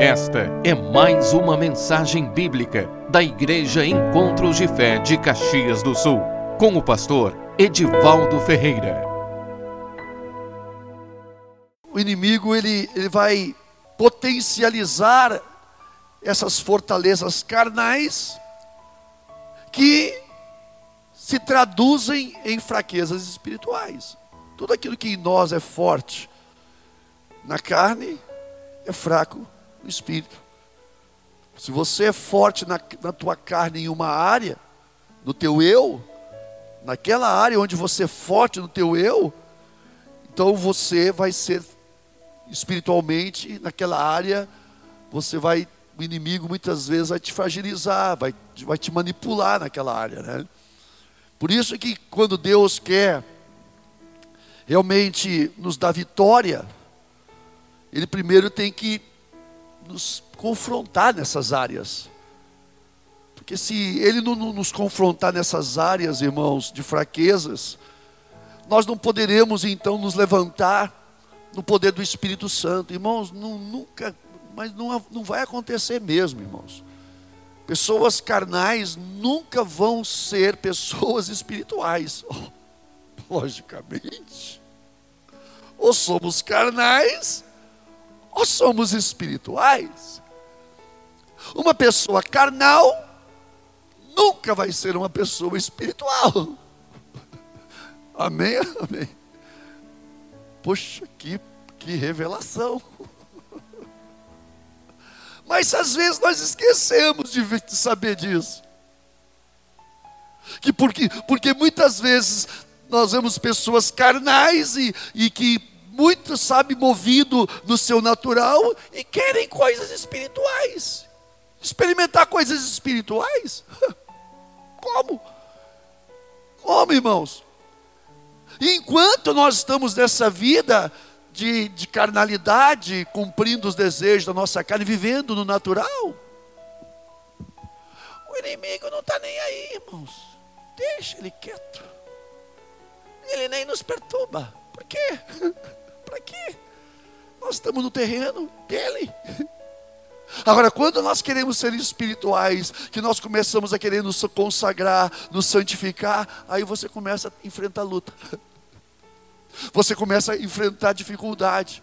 Esta é mais uma mensagem bíblica da Igreja Encontros de Fé de Caxias do Sul, com o pastor Edivaldo Ferreira. O inimigo ele, ele vai potencializar essas fortalezas carnais que se traduzem em fraquezas espirituais. Tudo aquilo que em nós é forte na carne é fraco espírito. Se você é forte na, na tua carne em uma área, no teu eu, naquela área onde você é forte no teu eu, então você vai ser espiritualmente naquela área, você vai, o inimigo muitas vezes vai te fragilizar, vai, vai te manipular naquela área, né? Por isso que quando Deus quer realmente nos dar vitória, Ele primeiro tem que nos confrontar nessas áreas. Porque se Ele não nos confrontar nessas áreas, irmãos, de fraquezas, nós não poderemos então nos levantar no poder do Espírito Santo. Irmãos, não, nunca, mas não, não vai acontecer mesmo, irmãos. Pessoas carnais nunca vão ser pessoas espirituais. logicamente. Ou somos carnais, ou somos espirituais. Uma pessoa carnal nunca vai ser uma pessoa espiritual. Amém? Amém. Poxa, que, que revelação. Mas às vezes nós esquecemos de saber disso. Que porque, porque muitas vezes nós vemos pessoas carnais e, e que muitos, sabe, movido no seu natural e querem coisas espirituais. Experimentar coisas espirituais? Como? Como, irmãos? Enquanto nós estamos nessa vida de, de carnalidade, cumprindo os desejos da nossa carne, vivendo no natural, o inimigo não está nem aí, irmãos. Deixa ele quieto. Ele nem nos perturba. Por quê? Para quê? Nós estamos no terreno dele. Agora, quando nós queremos ser espirituais, que nós começamos a querer nos consagrar, nos santificar, aí você começa a enfrentar luta. Você começa a enfrentar dificuldade.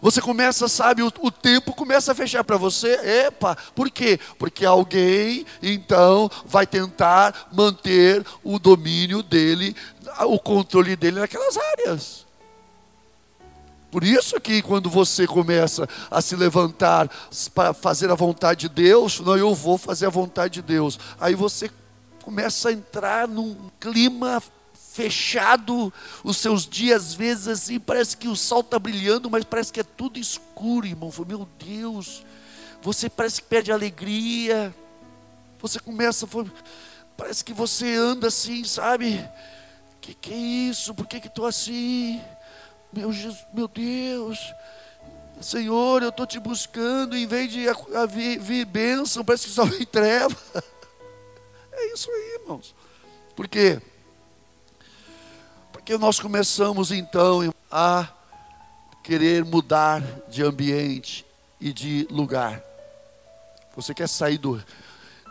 Você começa, sabe, o, o tempo começa a fechar para você. Epa, por quê? Porque alguém, então, vai tentar manter o domínio dele, o controle dele naquelas áreas. Por isso que quando você começa a se levantar para fazer a vontade de Deus, não, eu vou fazer a vontade de Deus. Aí você começa a entrar num clima fechado, os seus dias às vezes assim, parece que o sol está brilhando, mas parece que é tudo escuro, irmão. Meu Deus, você parece que perde alegria. Você começa, parece que você anda assim, sabe? Que que é isso? Por que que estou assim? Meu, Jesus, meu Deus, Senhor, eu estou te buscando, em vez de vir, bênção, parece que só vem treva. É isso aí, irmãos. Por quê? Porque nós começamos então a querer mudar de ambiente e de lugar. Você quer sair do,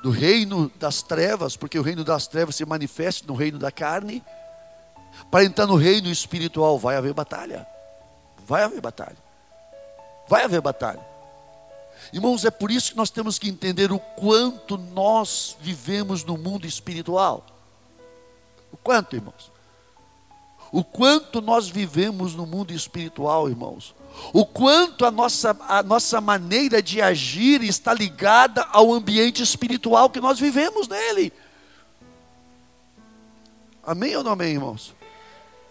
do reino das trevas, porque o reino das trevas se manifesta no reino da carne para entrar no reino espiritual, vai haver batalha. Vai haver batalha. Vai haver batalha. Irmãos, é por isso que nós temos que entender o quanto nós vivemos no mundo espiritual. O quanto, irmãos? O quanto nós vivemos no mundo espiritual, irmãos. O quanto a nossa, a nossa maneira de agir está ligada ao ambiente espiritual que nós vivemos nele. Amém ou não amém, irmãos?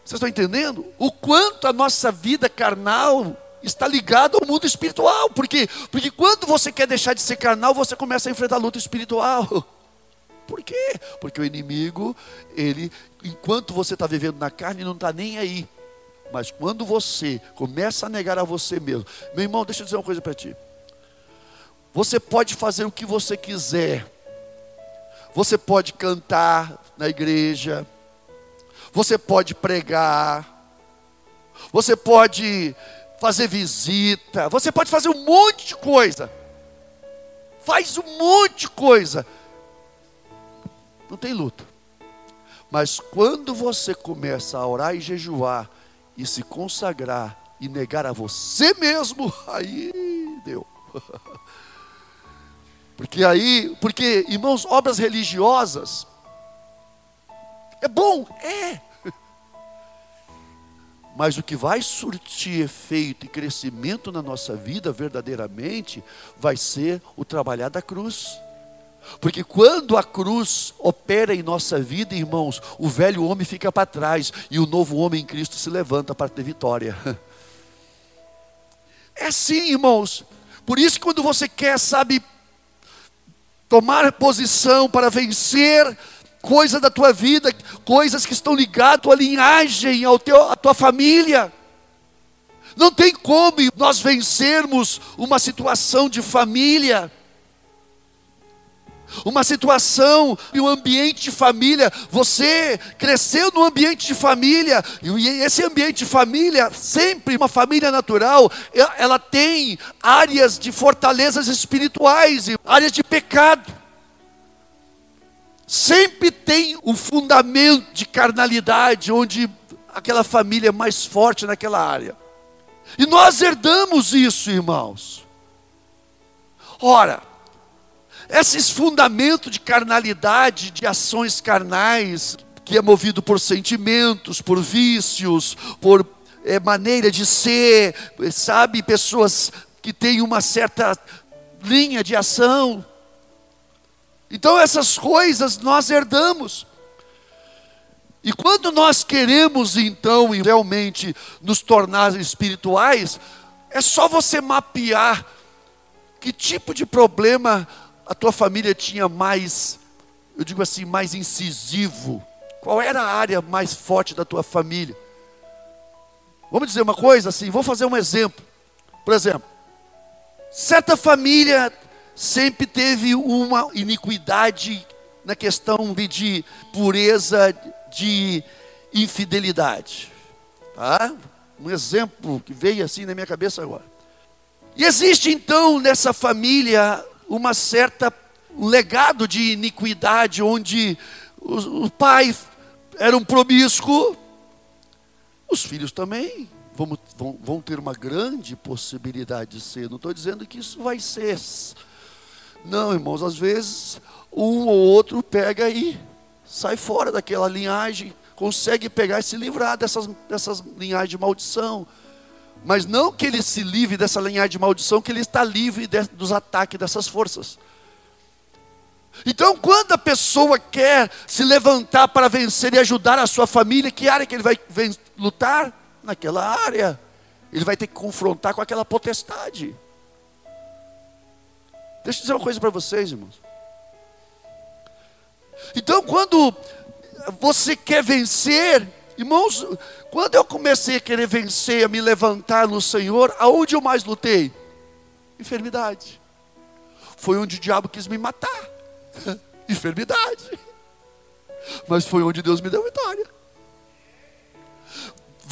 Vocês estão entendendo? O quanto a nossa vida carnal está ligada ao mundo espiritual. Por quê? Porque quando você quer deixar de ser carnal, você começa a enfrentar a luta espiritual. Por quê? Porque o inimigo, ele, enquanto você está vivendo na carne, não está nem aí. Mas quando você começa a negar a você mesmo, meu irmão, deixa eu dizer uma coisa para ti. Você pode fazer o que você quiser. Você pode cantar na igreja, você pode pregar, você pode fazer visita, você pode fazer um monte de coisa. Faz um monte de coisa. Não tem luta. Mas quando você começa a orar e jejuar e se consagrar e negar a você mesmo, aí deu. Porque aí, porque irmãos, obras religiosas é bom, é. Mas o que vai surtir efeito e crescimento na nossa vida verdadeiramente vai ser o trabalhar da cruz. Porque quando a cruz opera em nossa vida, irmãos, o velho homem fica para trás e o novo homem em Cristo se levanta para ter vitória. É assim, irmãos. Por isso, quando você quer, sabe, tomar posição para vencer coisas da tua vida, coisas que estão ligadas à tua linhagem, ao teu, à tua família. Não tem como nós vencermos uma situação de família, uma situação e um ambiente de família. Você cresceu no ambiente de família, e esse ambiente de família, sempre uma família natural, ela tem áreas de fortalezas espirituais, áreas de pecado sempre tem um fundamento de carnalidade, onde aquela família é mais forte naquela área. E nós herdamos isso, irmãos. Ora, esses fundamentos de carnalidade, de ações carnais, que é movido por sentimentos, por vícios, por é, maneira de ser, sabe, pessoas que têm uma certa linha de ação, então essas coisas nós herdamos. E quando nós queremos então realmente nos tornar espirituais, é só você mapear que tipo de problema a tua família tinha mais, eu digo assim, mais incisivo. Qual era a área mais forte da tua família? Vamos dizer uma coisa assim, vou fazer um exemplo. Por exemplo, certa família sempre teve uma iniquidade na questão de pureza, de infidelidade. Tá? Um exemplo que veio assim na minha cabeça agora. E existe então nessa família uma certa um legado de iniquidade, onde o, o pai era um promíscuo, os filhos também vão, vão, vão ter uma grande possibilidade de ser. Não estou dizendo que isso vai ser não, irmãos, às vezes um ou outro pega e sai fora daquela linhagem, consegue pegar e se livrar dessas, dessas linhagens de maldição. Mas não que ele se livre dessa linhagem de maldição, que ele está livre de, dos ataques dessas forças. Então, quando a pessoa quer se levantar para vencer e ajudar a sua família, que área que ele vai lutar? Naquela área. Ele vai ter que confrontar com aquela potestade. Deixa eu dizer uma coisa para vocês, irmãos. Então, quando você quer vencer, irmãos, quando eu comecei a querer vencer, a me levantar no Senhor, aonde eu mais lutei? Enfermidade. Foi onde o diabo quis me matar. Enfermidade. Mas foi onde Deus me deu vitória.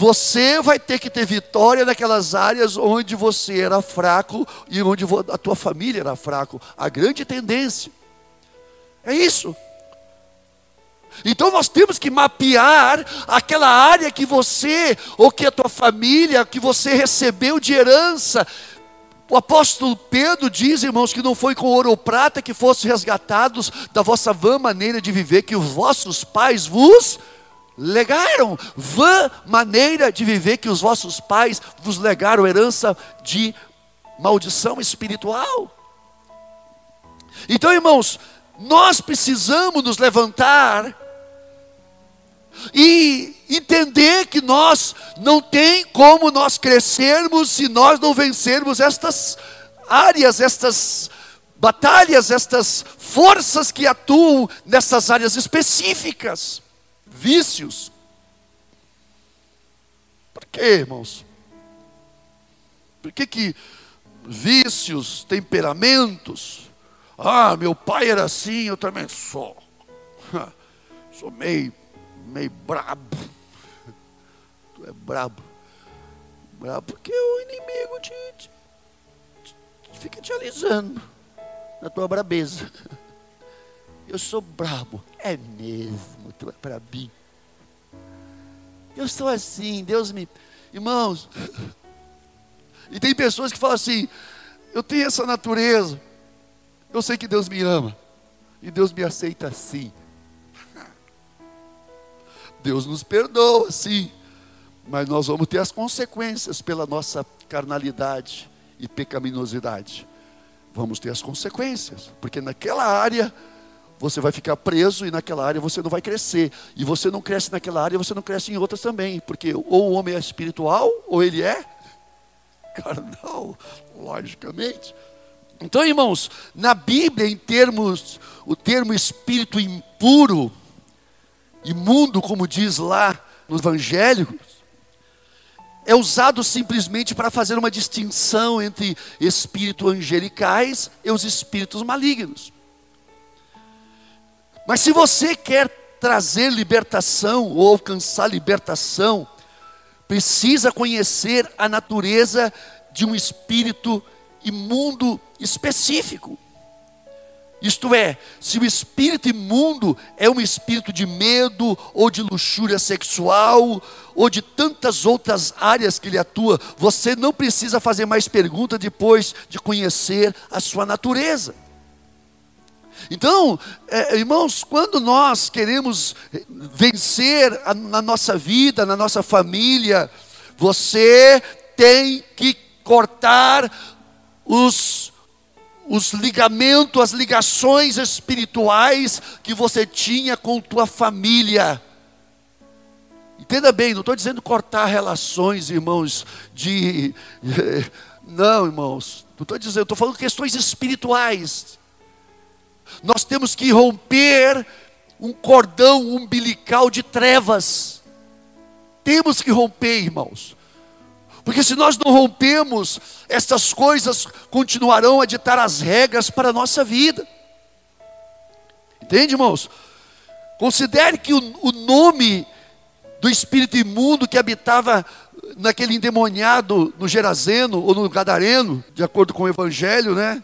Você vai ter que ter vitória naquelas áreas onde você era fraco e onde a tua família era fraco. A grande tendência. É isso. Então nós temos que mapear aquela área que você, ou que a tua família, que você recebeu de herança. O apóstolo Pedro diz, irmãos, que não foi com ouro ou prata que fossem resgatados da vossa vã maneira de viver, que os vossos pais vos legaram, vã maneira de viver que os vossos pais vos legaram herança de maldição espiritual. Então, irmãos, nós precisamos nos levantar e entender que nós não tem como nós crescermos se nós não vencermos estas áreas, estas batalhas, estas forças que atuam nessas áreas específicas vícios. Por quê, irmãos? Por que, que vícios, temperamentos? Ah, meu pai era assim, eu também sou. Sou meio, meio brabo. Tu é brabo. Bravo porque o inimigo te, te, te fica te alisando na tua brabeza. Eu sou brabo. É mesmo, tu é para mim. Eu sou assim, Deus me. Irmãos, e tem pessoas que falam assim: eu tenho essa natureza, eu sei que Deus me ama, e Deus me aceita assim. Deus nos perdoa, sim, mas nós vamos ter as consequências pela nossa carnalidade e pecaminosidade. Vamos ter as consequências, porque naquela área você vai ficar preso e naquela área você não vai crescer. E você não cresce naquela área, você não cresce em outras também, porque ou o homem é espiritual ou ele é carnal, logicamente. Então, irmãos, na Bíblia, em termos, o termo espírito impuro, imundo, como diz lá no Evangelho, é usado simplesmente para fazer uma distinção entre espíritos angelicais e os espíritos malignos. Mas se você quer trazer libertação ou alcançar libertação, precisa conhecer a natureza de um espírito imundo específico. Isto é, se o espírito imundo é um espírito de medo, ou de luxúria sexual, ou de tantas outras áreas que ele atua, você não precisa fazer mais pergunta depois de conhecer a sua natureza. Então, é, irmãos, quando nós queremos vencer a, na nossa vida, na nossa família, você tem que cortar os, os ligamentos, as ligações espirituais que você tinha com tua família. Entenda bem, não estou dizendo cortar relações, irmãos, de. Não, irmãos, não estou dizendo, estou falando questões espirituais. Nós temos que romper um cordão umbilical de trevas. Temos que romper, irmãos. Porque se nós não rompemos, essas coisas continuarão a ditar as regras para a nossa vida. Entende, irmãos? Considere que o, o nome do espírito imundo que habitava naquele endemoniado no Gerazeno ou no Gadareno, de acordo com o Evangelho, né?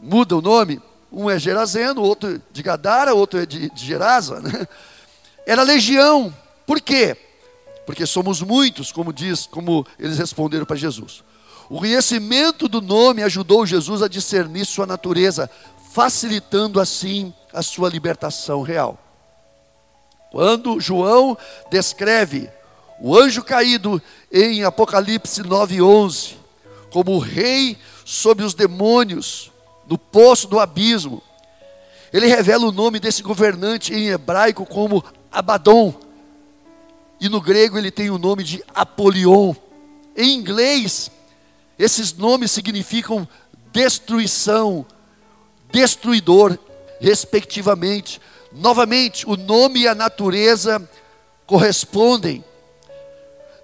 Muda o nome. Um é Gerazeno, outro de Gadara, outro é de, de Gerasa, né? Era legião. Por quê? Porque somos muitos, como diz, como eles responderam para Jesus. O conhecimento do nome ajudou Jesus a discernir sua natureza, facilitando assim a sua libertação real. Quando João descreve o anjo caído em Apocalipse 9:11 como rei sobre os demônios, no poço do abismo. Ele revela o nome desse governante em hebraico como Abaddon. E no grego ele tem o nome de Apolion. Em inglês, esses nomes significam destruição, destruidor, respectivamente. Novamente, o nome e a natureza correspondem.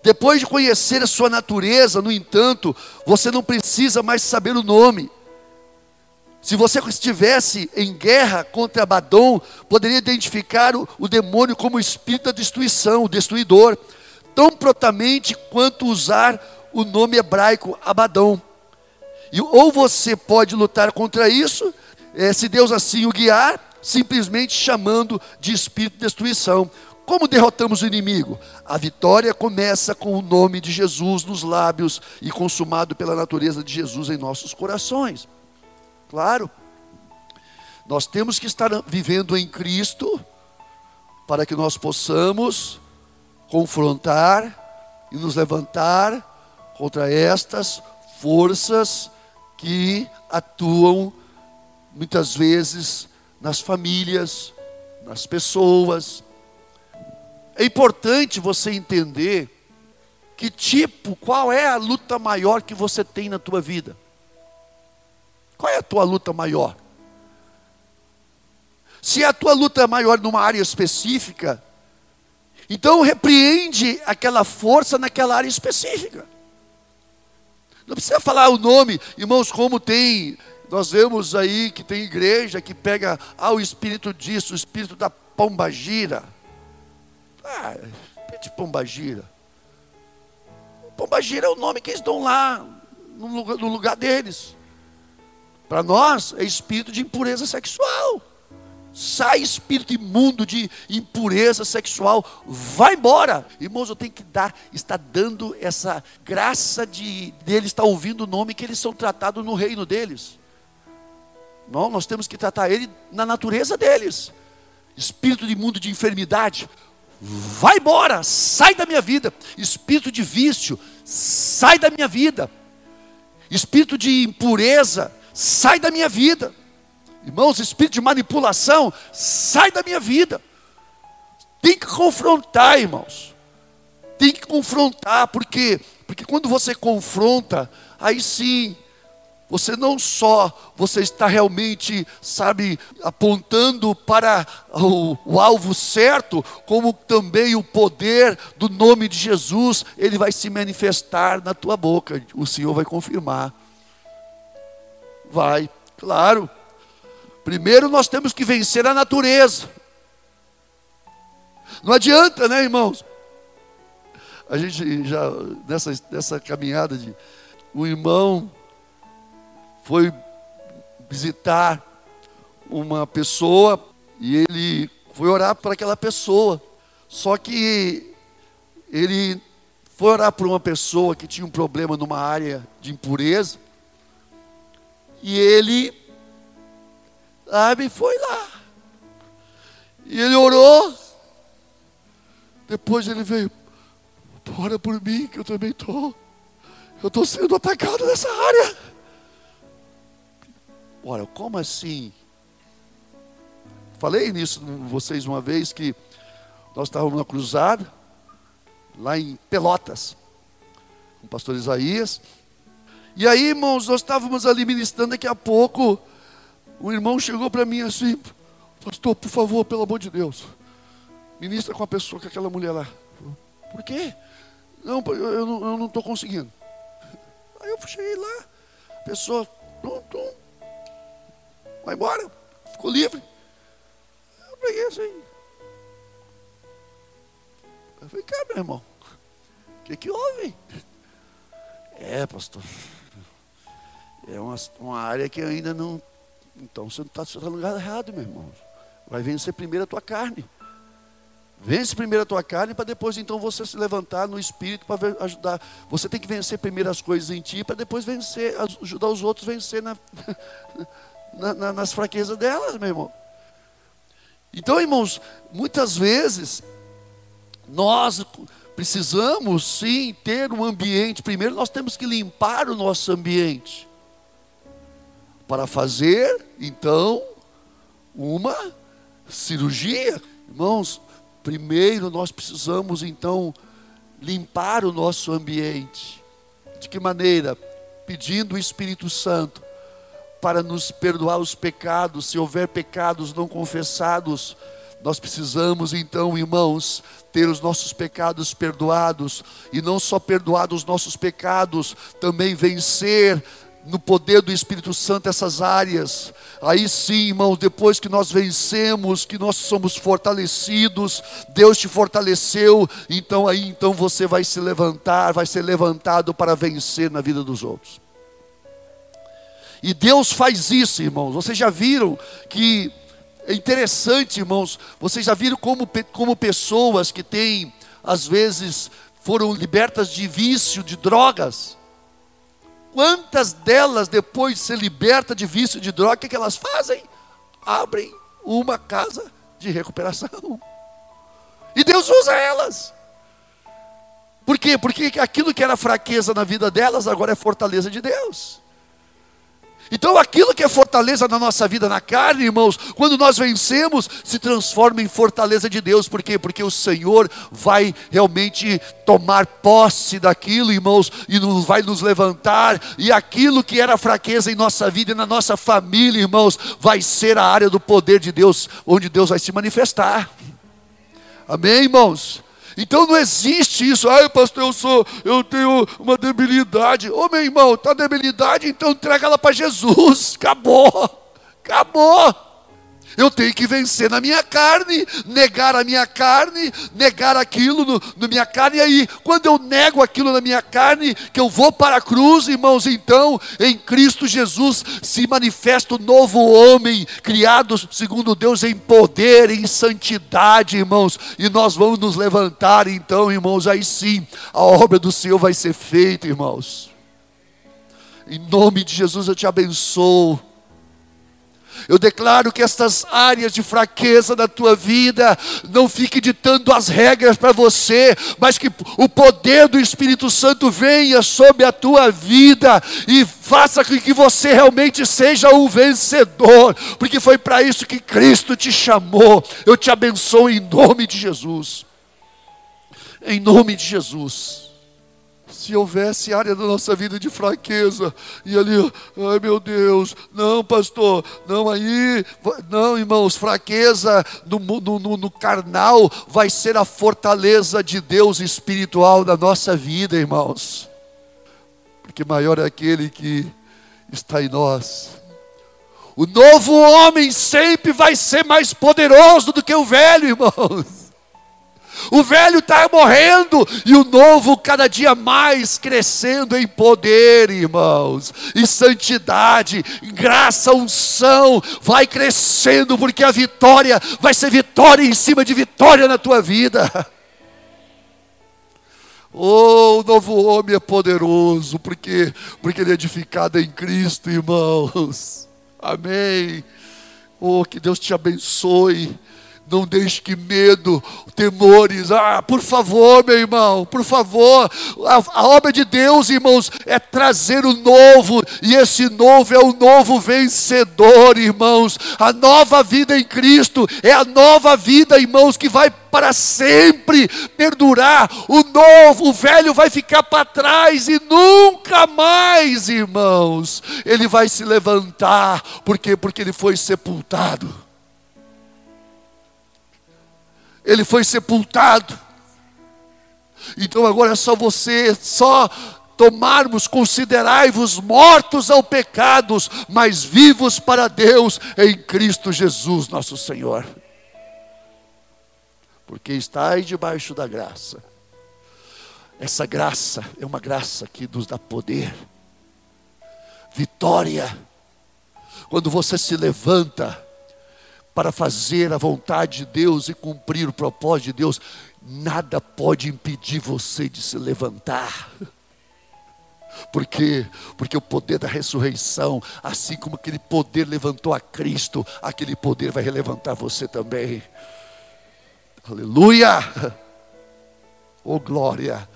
Depois de conhecer a sua natureza, no entanto, você não precisa mais saber o nome. Se você estivesse em guerra contra Abaddon, poderia identificar o, o demônio como o espírito da destruição, o destruidor, tão prontamente quanto usar o nome hebraico Abaddon. E, ou você pode lutar contra isso, é, se Deus assim o guiar, simplesmente chamando de espírito de destruição. Como derrotamos o inimigo? A vitória começa com o nome de Jesus nos lábios e consumado pela natureza de Jesus em nossos corações. Claro. Nós temos que estar vivendo em Cristo para que nós possamos confrontar e nos levantar contra estas forças que atuam muitas vezes nas famílias, nas pessoas. É importante você entender que tipo, qual é a luta maior que você tem na tua vida. É a tua luta maior? Se a tua luta é maior numa área específica, então repreende aquela força naquela área específica. Não precisa falar o nome, irmãos, como tem, nós vemos aí que tem igreja que pega, ah, o espírito disso, o espírito da pombagira. Ah, espírito de pombagira. pombagira é o nome que eles dão lá, no lugar deles. Para nós, é espírito de impureza sexual. Sai espírito imundo de impureza sexual, vai embora. Irmãos, eu tenho que dar, está dando essa graça de deles estar ouvindo o nome que eles são tratados no reino deles. Não, nós temos que tratar ele na natureza deles. Espírito de mundo de enfermidade, vai embora, sai da minha vida. Espírito de vício, sai da minha vida. Espírito de impureza, sai da minha vida. Irmãos, espírito de manipulação, sai da minha vida. Tem que confrontar, irmãos. Tem que confrontar, porque porque quando você confronta, aí sim você não só você está realmente, sabe, apontando para o, o, alvo certo, como também o poder do nome de Jesus, ele vai se manifestar na tua boca. O Senhor vai confirmar. Vai, claro. Primeiro nós temos que vencer a natureza. Não adianta, né, irmãos? A gente já nessa, nessa caminhada de o irmão foi visitar uma pessoa e ele foi orar para aquela pessoa. Só que ele foi orar por uma pessoa que tinha um problema numa área de impureza. E ele, sabe, foi lá. E ele orou. Depois ele veio, ora por mim, que eu também estou. Eu estou sendo atacado nessa área. Ora, como assim? Falei nisso vocês uma vez que nós estávamos na cruzada, lá em Pelotas, com o pastor Isaías. E aí, irmãos, nós estávamos ali ministrando, daqui a pouco, um irmão chegou para mim assim, pastor, por favor, pelo amor de Deus, ministra com a pessoa, com aquela mulher lá. Por quê? Não, eu, não estou conseguindo. Aí eu cheguei lá, a pessoa, tum, tum, vai embora, ficou livre. Eu peguei assim. Eu falei, cara, meu irmão, o que, que houve? É, pastor, é uma, uma área que ainda não. Então você está tá no lugar errado, meu irmão. Vai vencer primeiro a tua carne. Vence primeiro a tua carne para depois então você se levantar no espírito para ajudar. Você tem que vencer primeiro as coisas em ti para depois vencer, ajudar os outros a vencer na, na, na, nas fraquezas delas, meu irmão. Então, irmãos, muitas vezes nós precisamos sim ter um ambiente. Primeiro, nós temos que limpar o nosso ambiente para fazer, então, uma cirurgia. Irmãos, primeiro nós precisamos então limpar o nosso ambiente. De que maneira? Pedindo o Espírito Santo para nos perdoar os pecados, se houver pecados não confessados, nós precisamos então, irmãos, ter os nossos pecados perdoados, e não só perdoar os nossos pecados, também vencer no poder do Espírito Santo essas áreas. Aí sim, irmãos, depois que nós vencemos, que nós somos fortalecidos, Deus te fortaleceu, então aí então você vai se levantar, vai ser levantado para vencer na vida dos outros. E Deus faz isso, irmãos. Vocês já viram que é interessante, irmãos. Vocês já viram como, como pessoas que têm, às vezes, foram libertas de vício, de drogas. Quantas delas, depois de ser liberta de vício de droga, o que, que elas fazem? Abrem uma casa de recuperação. E Deus usa elas. Por quê? Porque aquilo que era fraqueza na vida delas agora é fortaleza de Deus. Então, aquilo que é fortaleza na nossa vida na carne, irmãos, quando nós vencemos, se transforma em fortaleza de Deus. Por quê? Porque o Senhor vai realmente tomar posse daquilo, irmãos, e nos, vai nos levantar. E aquilo que era fraqueza em nossa vida e na nossa família, irmãos, vai ser a área do poder de Deus, onde Deus vai se manifestar. Amém, irmãos? Então não existe isso, ai pastor, eu sou, eu tenho uma debilidade. Ô meu irmão, tá debilidade, então entrega ela para Jesus. Acabou. Acabou. Eu tenho que vencer na minha carne, negar a minha carne, negar aquilo no, na minha carne. E aí, quando eu nego aquilo na minha carne, que eu vou para a cruz, irmãos, então em Cristo Jesus se manifesta o novo homem, criado segundo Deus em poder, em santidade, irmãos. E nós vamos nos levantar, então, irmãos, aí sim, a obra do Senhor vai ser feita, irmãos. Em nome de Jesus eu te abençoo. Eu declaro que estas áreas de fraqueza da tua vida não fique ditando as regras para você, mas que o poder do Espírito Santo venha sobre a tua vida e faça com que você realmente seja um vencedor, porque foi para isso que Cristo te chamou. Eu te abençoo em nome de Jesus. Em nome de Jesus se houvesse área da nossa vida de fraqueza, e ali, ai meu Deus, não, pastor, não aí, não, irmãos, fraqueza no, no, no, no carnal vai ser a fortaleza de Deus espiritual da nossa vida, irmãos, porque maior é aquele que está em nós. O novo homem sempre vai ser mais poderoso do que o velho, irmãos. O velho está morrendo e o novo cada dia mais crescendo em poder, irmãos, em santidade, graça, unção, vai crescendo, porque a vitória vai ser vitória em cima de vitória na tua vida. Oh, o novo homem é poderoso, porque, porque ele é edificado em Cristo, irmãos. Amém. Oh, que Deus te abençoe. Não deixe que medo, temores, ah, por favor, meu irmão, por favor. A, a, obra de Deus, irmãos, é trazer o novo, e esse novo é o novo vencedor, irmãos. A nova vida em Cristo é a nova vida, irmãos, que vai para sempre perdurar. O novo, o velho vai ficar para trás e nunca mais, irmãos, ele vai se levantar, por quê? Porque ele foi sepultado ele foi sepultado. Então agora é só você, só tomarmos, considerai-vos mortos ao pecados, mas vivos para Deus em Cristo Jesus, nosso Senhor. Porque estáis debaixo da graça. Essa graça é uma graça que nos dá poder, vitória. Quando você se levanta, para fazer a vontade de Deus e cumprir o propósito de Deus, nada pode impedir você de se levantar. Por quê? Porque o poder da ressurreição, assim como aquele poder levantou a Cristo, aquele poder vai levantar você também. Aleluia! Oh glória!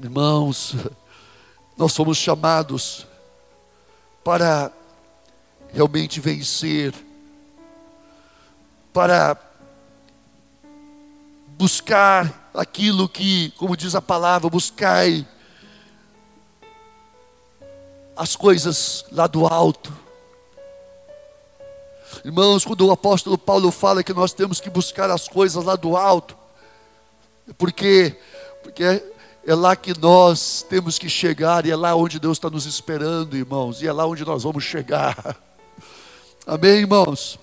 Irmãos, nós somos chamados para realmente vencer para buscar aquilo que, como diz a palavra, buscai as coisas lá do alto. Irmãos, quando o apóstolo Paulo fala que nós temos que buscar as coisas lá do alto, porque porque é, é lá que nós temos que chegar e é lá onde Deus está nos esperando, irmãos, e é lá onde nós vamos chegar. Amém, irmãos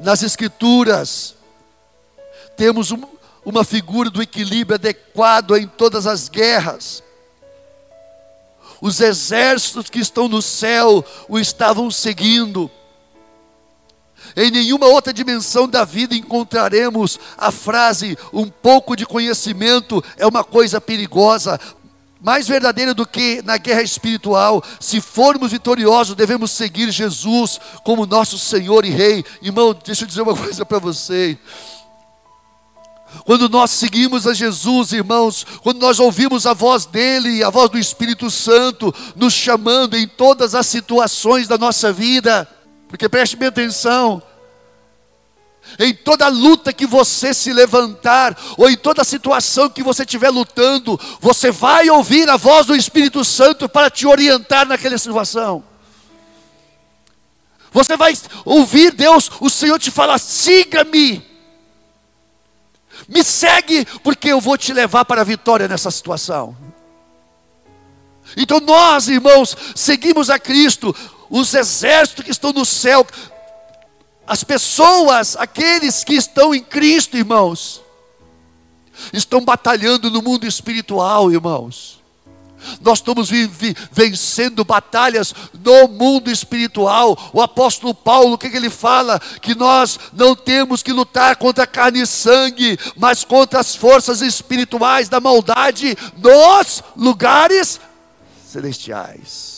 nas Escrituras, temos um, uma figura do equilíbrio adequado em todas as guerras. Os exércitos que estão no céu o estavam seguindo. Em nenhuma outra dimensão da vida encontraremos a frase: um pouco de conhecimento é uma coisa perigosa, mais verdadeira do que na guerra espiritual. Se formos vitoriosos, devemos seguir Jesus como nosso Senhor e Rei. Irmão, deixa eu dizer uma coisa para você. Quando nós seguimos a Jesus, irmãos, quando nós ouvimos a voz dEle, a voz do Espírito Santo, nos chamando em todas as situações da nossa vida, porque preste bem atenção, em toda luta que você se levantar, ou em toda situação que você estiver lutando, você vai ouvir a voz do Espírito Santo para te orientar naquela situação. Você vai ouvir Deus, o Senhor te falar: siga-me, me segue, porque eu vou te levar para a vitória nessa situação. Então nós, irmãos, seguimos a Cristo, os exércitos que estão no céu, as pessoas, aqueles que estão em Cristo, irmãos, estão batalhando no mundo espiritual, irmãos. Nós estamos vencendo batalhas no mundo espiritual. O apóstolo Paulo, o que, que ele fala? Que nós não temos que lutar contra carne e sangue, mas contra as forças espirituais da maldade nos lugares celestiais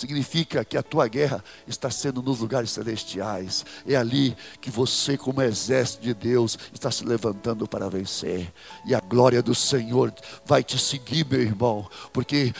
significa que a tua guerra está sendo nos lugares celestiais. É ali que você, como exército de Deus, está se levantando para vencer. E a glória do Senhor vai te seguir, meu irmão, porque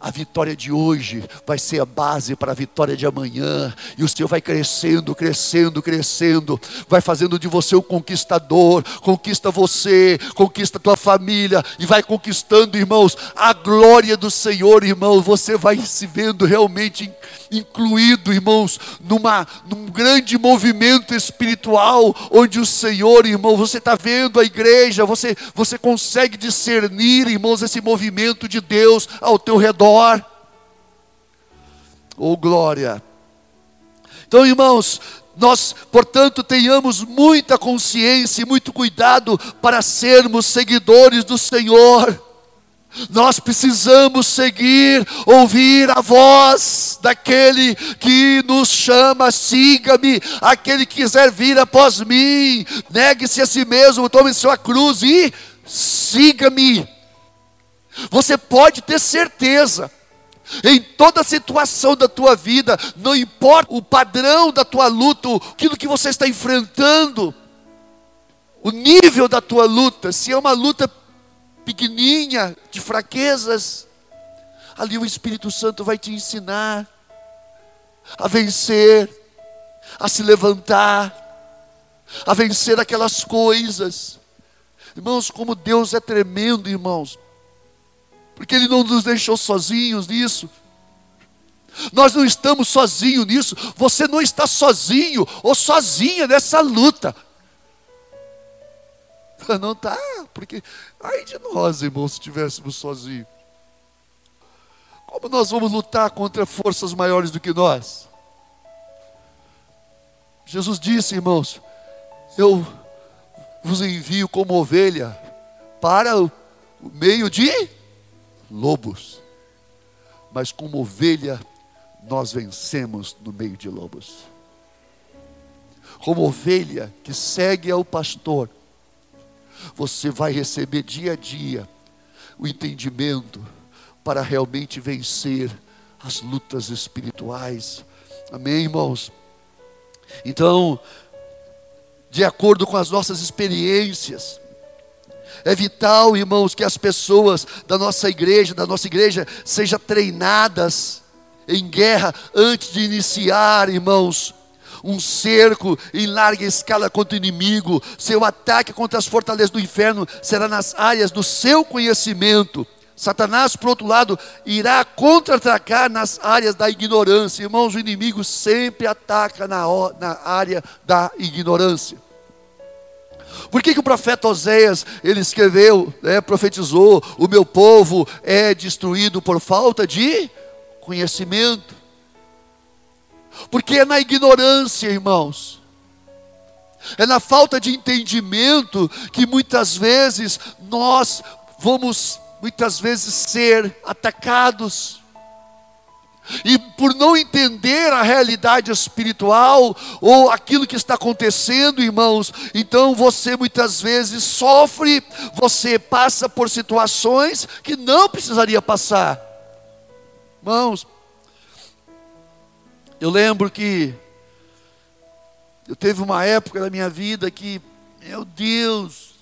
a vitória de hoje vai ser a base para a vitória de amanhã. E o Senhor vai crescendo, crescendo, crescendo. Vai fazendo de você um conquistador. Conquista você, conquista tua família. E vai conquistando, irmãos, a glória do Senhor, irmão. Você vai se vendo realmente incluído, irmãos, numa, num grande movimento espiritual. Onde o Senhor, irmão, você está vendo a igreja. Você, você consegue discernir, irmãos, esse movimento de Deus ao teu redor maior. Oh glória! Então, irmãos, nós, portanto, tenhamos muita consciência e muito cuidado para sermos seguidores do Senhor. Nós precisamos seguir, ouvir a voz daquele que nos chama, siga-me, aquele que quiser vir após mim, negue-se a si mesmo, tome sua cruz e siga-me. Você pode ter certeza, em toda situação da tua vida, não importa o padrão da tua luta, aquilo que você está enfrentando, o nível da tua luta, se é uma luta pequenininha, de fraquezas, ali o Espírito Santo vai te ensinar a vencer, a se levantar, a vencer aquelas coisas. Irmãos, como Deus é tremendo, irmãos porque Ele não nos deixou sozinhos nisso. Nós não estamos sozinhos nisso. Você não está sozinho ou sozinha nessa luta. Não está, porque aí de nós, irmãos, se estivéssemos sozinhos. Como nós vamos lutar contra forças maiores do que nós? Jesus disse, irmãos, eu vos envio como ovelha para o meio de lobos, mas como ovelha nós vencemos no meio de lobos. Como ovelha que segue ao pastor, você vai receber dia a dia o entendimento para realmente vencer as lutas espirituais. Amém, irmãos? Então, de acordo com as nossas experiências, é vital, irmãos, que as pessoas da nossa igreja, da nossa igreja, sejam treinadas em guerra antes de iniciar, irmãos, um cerco em larga escala contra o inimigo. Seu ataque contra as fortalezas do inferno será nas áreas do seu conhecimento. Satanás, por outro lado, irá contra-atacar nas áreas da ignorância. Irmãos, o inimigo sempre ataca na, na área da ignorância. Por que, que o profeta Oséias, ele escreveu, né, profetizou, o meu povo é destruído por falta de conhecimento? Porque é na ignorância, irmãos. É na falta de entendimento que muitas vezes nós vamos muitas vezes ser atacados. E por não entender a realidade espiritual ou aquilo que está acontecendo, irmãos, então você muitas vezes sofre, você passa por situações que não precisaria passar. Irmãos, eu lembro que eu teve uma época da minha vida que, meu Deus,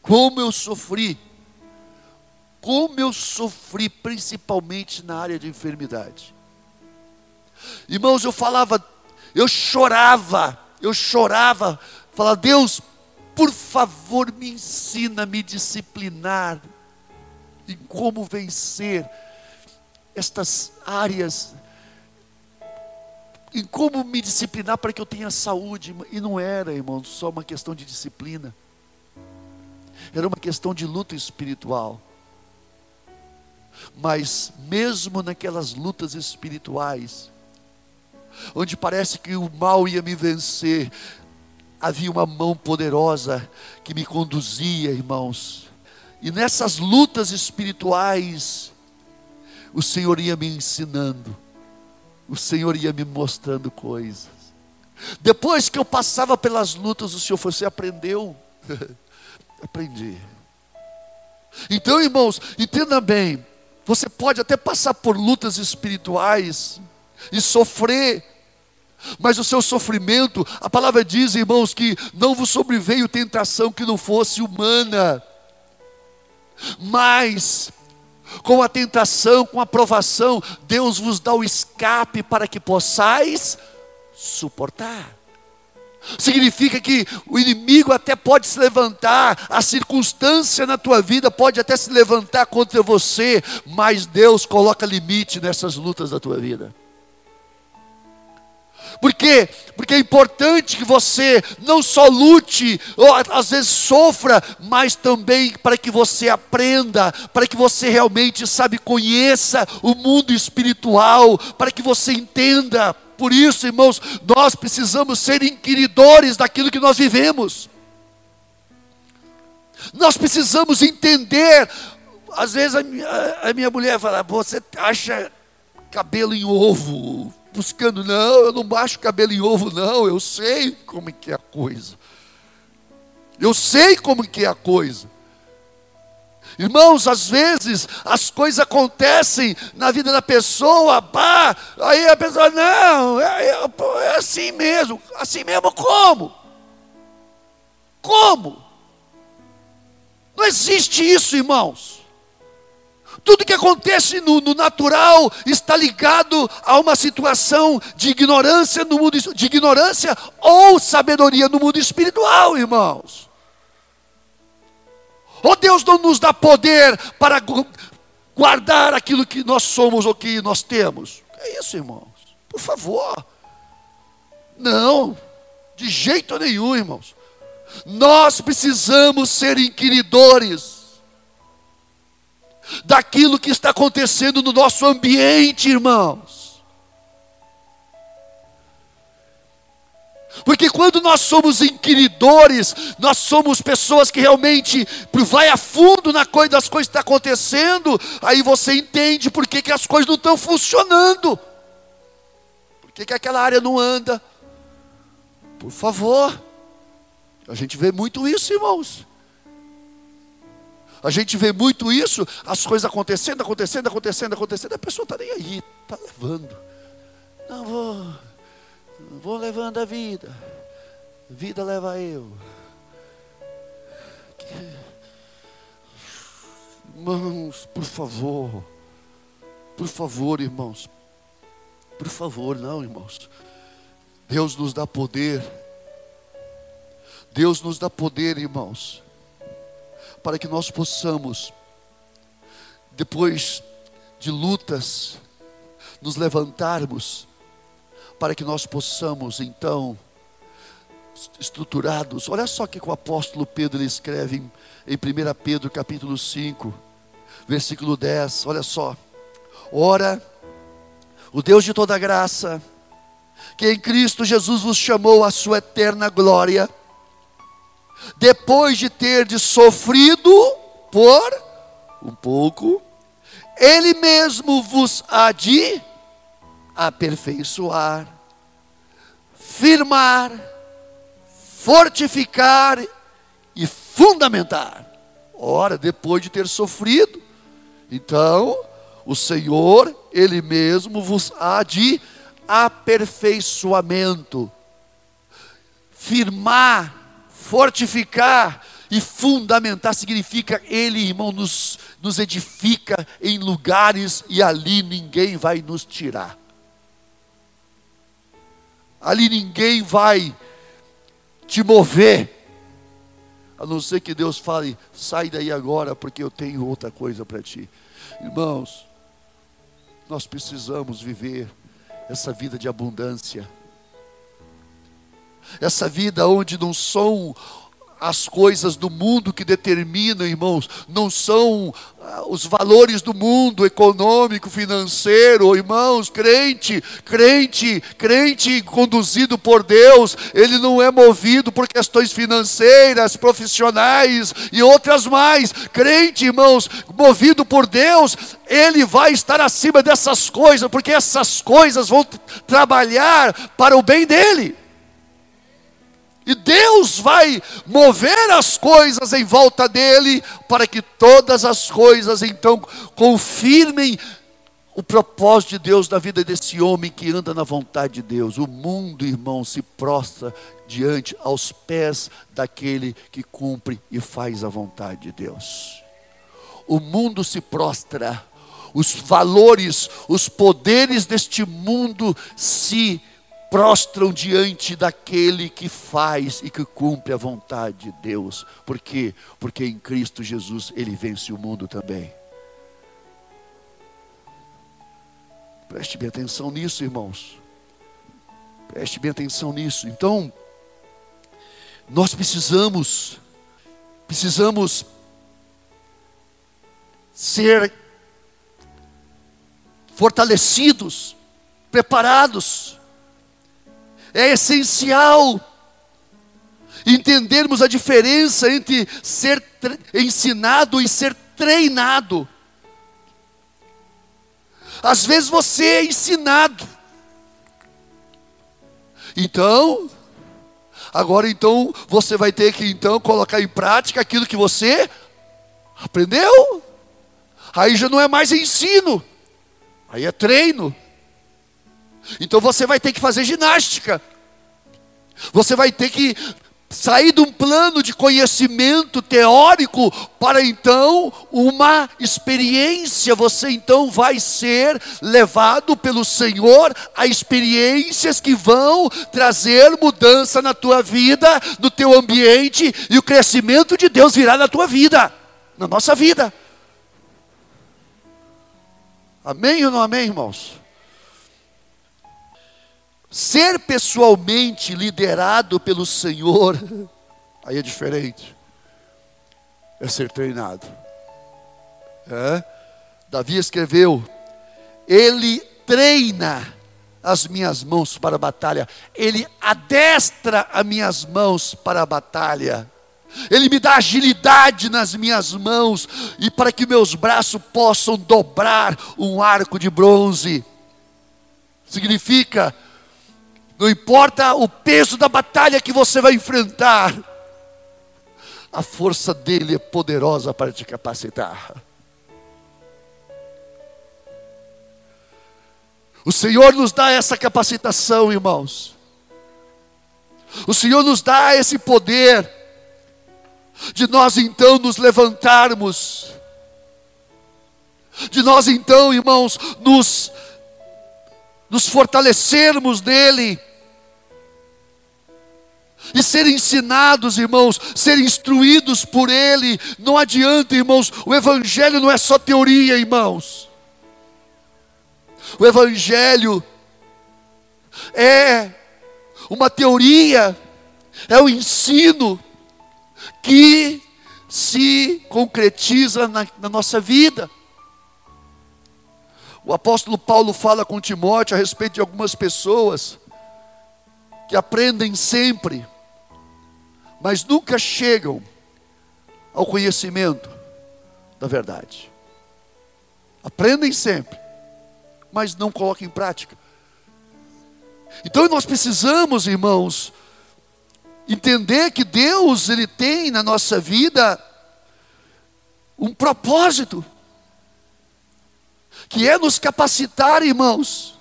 como eu sofri como eu sofri, principalmente na área de enfermidade. Irmãos, eu falava, eu chorava, eu chorava, falava, Deus, por favor, me ensina a me disciplinar em como vencer estas áreas, em como me disciplinar para que eu tenha saúde. E não era, irmão, só uma questão de disciplina, era uma questão de luta espiritual. Mas mesmo naquelas lutas espirituais, onde parece que o mal ia me vencer, havia uma mão poderosa que me conduzia, irmãos. E nessas lutas espirituais, o Senhor ia me ensinando, o Senhor ia me mostrando coisas. Depois que eu passava pelas lutas, o Senhor falou: Você aprendeu? Aprendi. Então, irmãos, entenda bem: você pode até passar por lutas espirituais e sofrer, mas o seu sofrimento, a palavra diz, irmãos, que não vos sobreveio tentação que não fosse humana, mas com a tentação, com a provação, Deus vos dá o escape para que possais suportar. Significa que o inimigo até pode se levantar, a circunstância na tua vida pode até se levantar contra você, mas Deus coloca limite nessas lutas da tua vida. Por quê? Porque é importante que você não só lute, ou às vezes sofra, mas também para que você aprenda, para que você realmente, sabe, conheça o mundo espiritual, para que você entenda. Por isso, irmãos, nós precisamos ser inquiridores daquilo que nós vivemos. Nós precisamos entender. Às vezes a minha, a minha mulher fala: Você acha cabelo em ovo? buscando, não, eu não baixo cabelo em ovo, não, eu sei como é que é a coisa. Eu sei como que é a coisa. Irmãos, às vezes as coisas acontecem na vida da pessoa, pá, aí a pessoa, não, é, é, é assim mesmo. Assim mesmo como? Como? Não existe isso, irmãos. Tudo que acontece no, no, natural está ligado a uma situação de ignorância no mundo de ignorância ou sabedoria no mundo espiritual, irmãos. Ou Deus não nos dá poder para guardar aquilo que nós somos ou que nós temos. É isso, irmãos. Por favor. Não, de jeito nenhum, irmãos. Nós precisamos ser inquiridores daquilo que está acontecendo no nosso ambiente, irmãos. Porque quando nós somos inquiridores, nós somos pessoas que realmente vai a fundo na coisa das coisas que estão acontecendo, aí você entende por que, que as coisas não estão funcionando. Por que, que aquela área não anda? Por favor. A gente vê muito isso, irmãos. A gente vê muito isso, as coisas acontecendo, acontecendo, acontecendo, acontecendo, a pessoa está nem aí, está levando. Não vou, vou levando a vida, vida leva eu. Irmãos, por favor, por favor, irmãos, por favor, não, irmãos. Deus nos dá poder, Deus nos dá poder, irmãos para que nós possamos, depois de lutas, nos levantarmos, para que nós possamos então, estruturados, olha só que o apóstolo Pedro escreve em, em 1 Pedro capítulo 5, versículo 10, olha só, ora, o Deus de toda graça, que em Cristo Jesus vos chamou à sua eterna glória, depois de ter de sofrido por um pouco, ele mesmo vos há de aperfeiçoar, firmar, fortificar e fundamentar. Ora, depois de ter sofrido, então o Senhor, Ele mesmo vos há de aperfeiçoamento, firmar, Fortificar e fundamentar significa Ele, irmão, nos, nos edifica em lugares e ali ninguém vai nos tirar. Ali ninguém vai te mover. A não ser que Deus fale, sai daí agora, porque eu tenho outra coisa para ti. Irmãos, nós precisamos viver essa vida de abundância essa vida onde não são as coisas do mundo que determinam, irmãos, não são ah, os valores do mundo econômico, financeiro, irmãos, crente, crente, crente conduzido por Deus, ele não é movido por questões financeiras, profissionais e outras mais. Crente, irmãos, movido por Deus, ele vai estar acima dessas coisas, porque essas coisas vão trabalhar para o bem dele. E Deus vai mover as coisas em volta dele, para que todas as coisas então confirmem o propósito de Deus na vida desse homem que anda na vontade de Deus. O mundo, irmão, se prostra diante, aos pés daquele que cumpre e faz a vontade de Deus. O mundo se prostra, os valores, os poderes deste mundo se prostram diante daquele que faz e que cumpre a vontade de Deus. Por quê? Porque em Cristo Jesus ele vence o mundo também. Preste bem atenção nisso, irmãos. Preste bem atenção nisso. Então, nós precisamos, precisamos ser fortalecidos, preparados é essencial entendermos a diferença entre ser ensinado e ser treinado. Às vezes você é ensinado. Então, agora então você vai ter que então colocar em prática aquilo que você aprendeu. Aí já não é mais ensino. Aí é treino. Então você vai ter que fazer ginástica. Você vai ter que sair de um plano de conhecimento teórico para então uma experiência. Você então vai ser levado pelo Senhor a experiências que vão trazer mudança na tua vida, no teu ambiente e o crescimento de Deus virá na tua vida, na nossa vida. Amém ou não amém, irmãos? Ser pessoalmente liderado pelo Senhor, aí é diferente. É ser treinado. É? Davi escreveu: Ele treina as minhas mãos para a batalha, Ele adestra as minhas mãos para a batalha. Ele me dá agilidade nas minhas mãos e para que meus braços possam dobrar um arco de bronze. Significa não importa o peso da batalha que você vai enfrentar, a força dele é poderosa para te capacitar. O Senhor nos dá essa capacitação, irmãos. O Senhor nos dá esse poder de nós então nos levantarmos, de nós então, irmãos, nos, nos fortalecermos nele e ser ensinados, irmãos, ser instruídos por Ele. Não adianta, irmãos, o Evangelho não é só teoria, irmãos. O Evangelho é uma teoria, é o um ensino que se concretiza na, na nossa vida. O apóstolo Paulo fala com Timóteo a respeito de algumas pessoas que aprendem sempre, mas nunca chegam ao conhecimento da verdade. Aprendem sempre, mas não colocam em prática. Então nós precisamos, irmãos, entender que Deus ele tem na nossa vida um propósito, que é nos capacitar, irmãos,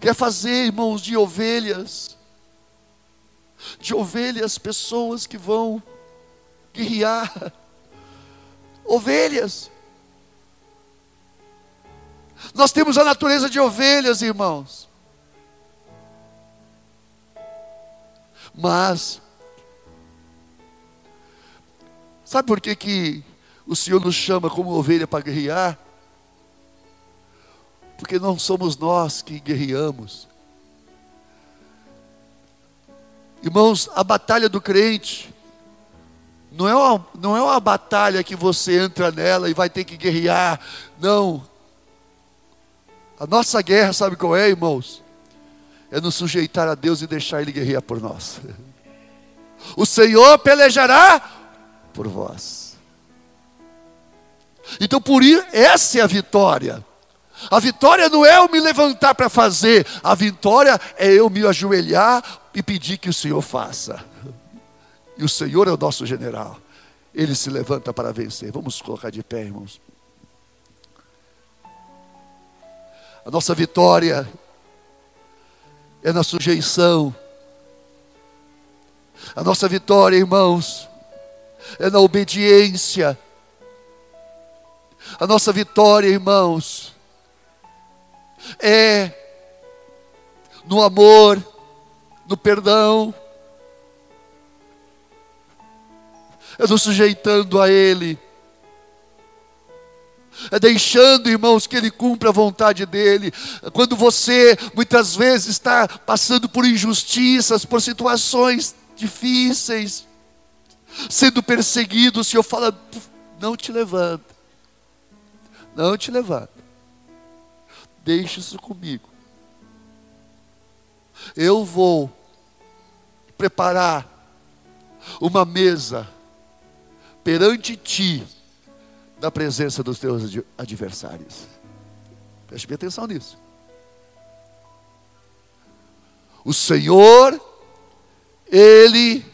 quer fazer, irmãos, de ovelhas, de ovelhas, pessoas que vão guerrear, ovelhas. Nós temos a natureza de ovelhas, irmãos. Mas, sabe por que, que o Senhor nos chama como ovelha para guerrear? Porque não somos nós que guerreamos. Irmãos, a batalha do crente não é, uma, não é uma batalha que você entra nela e vai ter que guerrear. Não. A nossa guerra, sabe qual é, irmãos? É nos sujeitar a Deus e deixar Ele guerrear por nós. O Senhor pelejará por vós. Então, por isso, essa é a vitória. A vitória não é eu me levantar para fazer, a vitória é eu me ajoelhar e pedir que o Senhor faça. E o Senhor é o nosso general. Ele se levanta para vencer. Vamos colocar de pé, irmãos. A nossa vitória é na sujeição. A nossa vitória, irmãos, é na obediência. A nossa vitória, irmãos, é no amor, no perdão, é nos sujeitando a Ele, é deixando, irmãos, que Ele cumpra a vontade dEle. Quando você muitas vezes está passando por injustiças, por situações difíceis, sendo perseguido, o Senhor fala: não te levanta, não te levanta, deixe isso comigo. Eu vou preparar uma mesa perante ti, na presença dos teus adversários. Preste bem atenção nisso. O Senhor, Ele,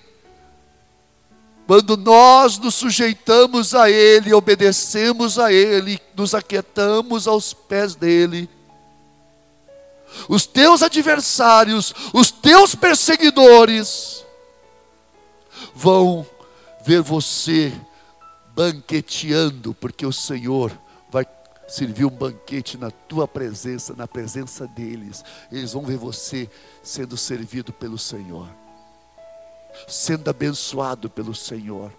quando nós nos sujeitamos a Ele, obedecemos a Ele, nos aquietamos aos pés dEle, os teus adversários, os teus perseguidores, vão ver você banqueteando, porque o Senhor vai servir um banquete na tua presença, na presença deles. Eles vão ver você sendo servido pelo Senhor, sendo abençoado pelo Senhor.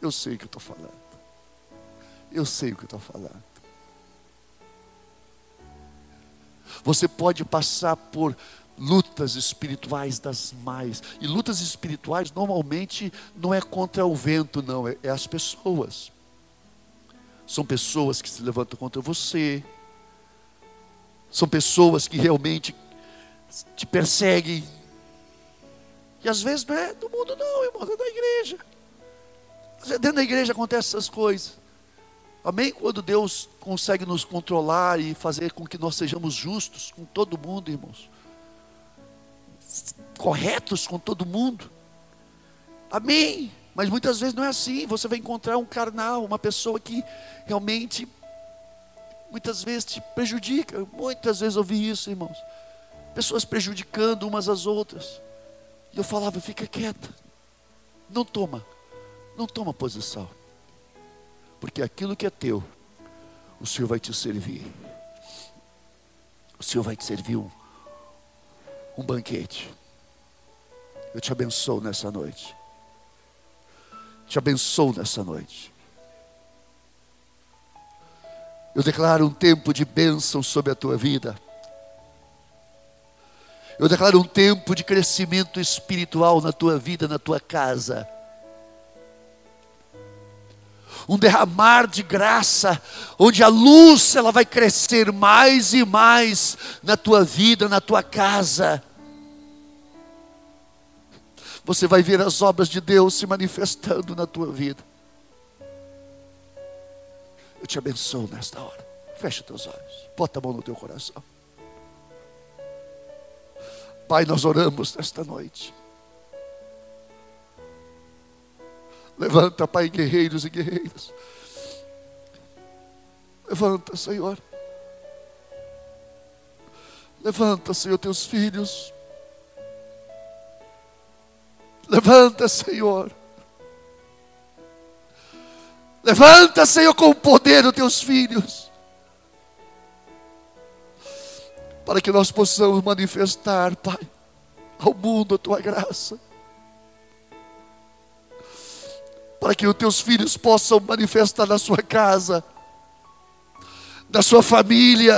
Eu sei o que eu estou falando. Eu sei o que eu estou falando. Você pode passar por lutas espirituais das mais. E lutas espirituais normalmente não é contra o vento, não, é, é as pessoas. São pessoas que se levantam contra você. São pessoas que realmente te perseguem. E às vezes não é do mundo, não, irmão, é da igreja. Dentro da igreja acontecem essas coisas. Amém? Quando Deus consegue nos controlar e fazer com que nós sejamos justos com todo mundo, irmãos corretos com todo mundo. Amém. Mas muitas vezes não é assim. Você vai encontrar um carnal, uma pessoa que realmente muitas vezes te prejudica. Muitas vezes ouvi isso, irmãos. Pessoas prejudicando umas às outras. E eu falava, fica quieta. Não toma. Não toma posição. Porque aquilo que é teu, o Senhor vai te servir. O Senhor vai te servir um, um banquete. Eu te abençoo nessa noite. Te abençoo nessa noite. Eu declaro um tempo de bênção sobre a tua vida. Eu declaro um tempo de crescimento espiritual na tua vida, na tua casa. Um derramar de graça, onde a luz ela vai crescer mais e mais na tua vida, na tua casa você vai ver as obras de Deus se manifestando na tua vida. Eu te abençoo nesta hora. Fecha teus olhos. Bota a mão no teu coração. Pai, nós oramos nesta noite. Levanta, Pai, guerreiros e guerreiras. Levanta, Senhor. Levanta, Senhor, teus filhos. Levanta, Senhor. Levanta, Senhor, com o poder dos teus filhos. Para que nós possamos manifestar, Pai, ao mundo a tua graça. Para que os teus filhos possam manifestar na sua casa, na sua família,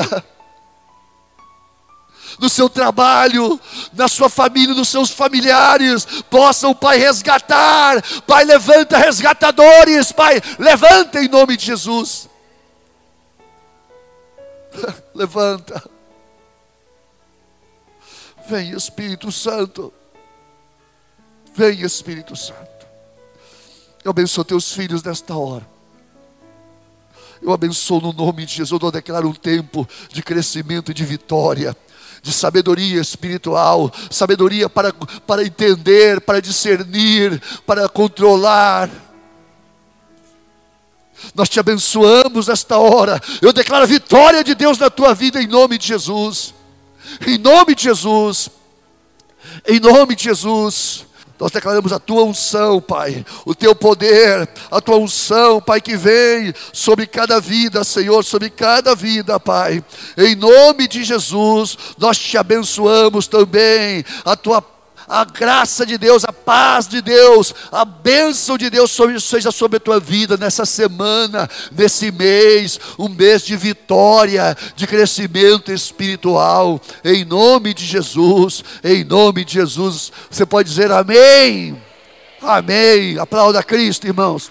no seu trabalho, na sua família, nos seus familiares, possam, Pai, resgatar. Pai, levanta resgatadores, Pai, levanta em nome de Jesus. levanta. Vem Espírito Santo. Vem Espírito Santo. Eu abençoo teus filhos nesta hora. Eu abençoo no nome de Jesus. Eu declaro um tempo de crescimento e de vitória de sabedoria espiritual, sabedoria para, para entender, para discernir, para controlar. Nós te abençoamos nesta hora. Eu declaro a vitória de Deus na tua vida em nome de Jesus. Em nome de Jesus. Em nome de Jesus. Nós declaramos a tua unção, Pai, o teu poder, a tua unção, Pai, que vem sobre cada vida, Senhor, sobre cada vida, Pai. Em nome de Jesus, nós te abençoamos também, a tua a graça de Deus, a paz de Deus, a bênção de Deus seja sobre a tua vida nessa semana, nesse mês, um mês de vitória, de crescimento espiritual, em nome de Jesus, em nome de Jesus. Você pode dizer amém? Amém. Aplauda Cristo, irmãos.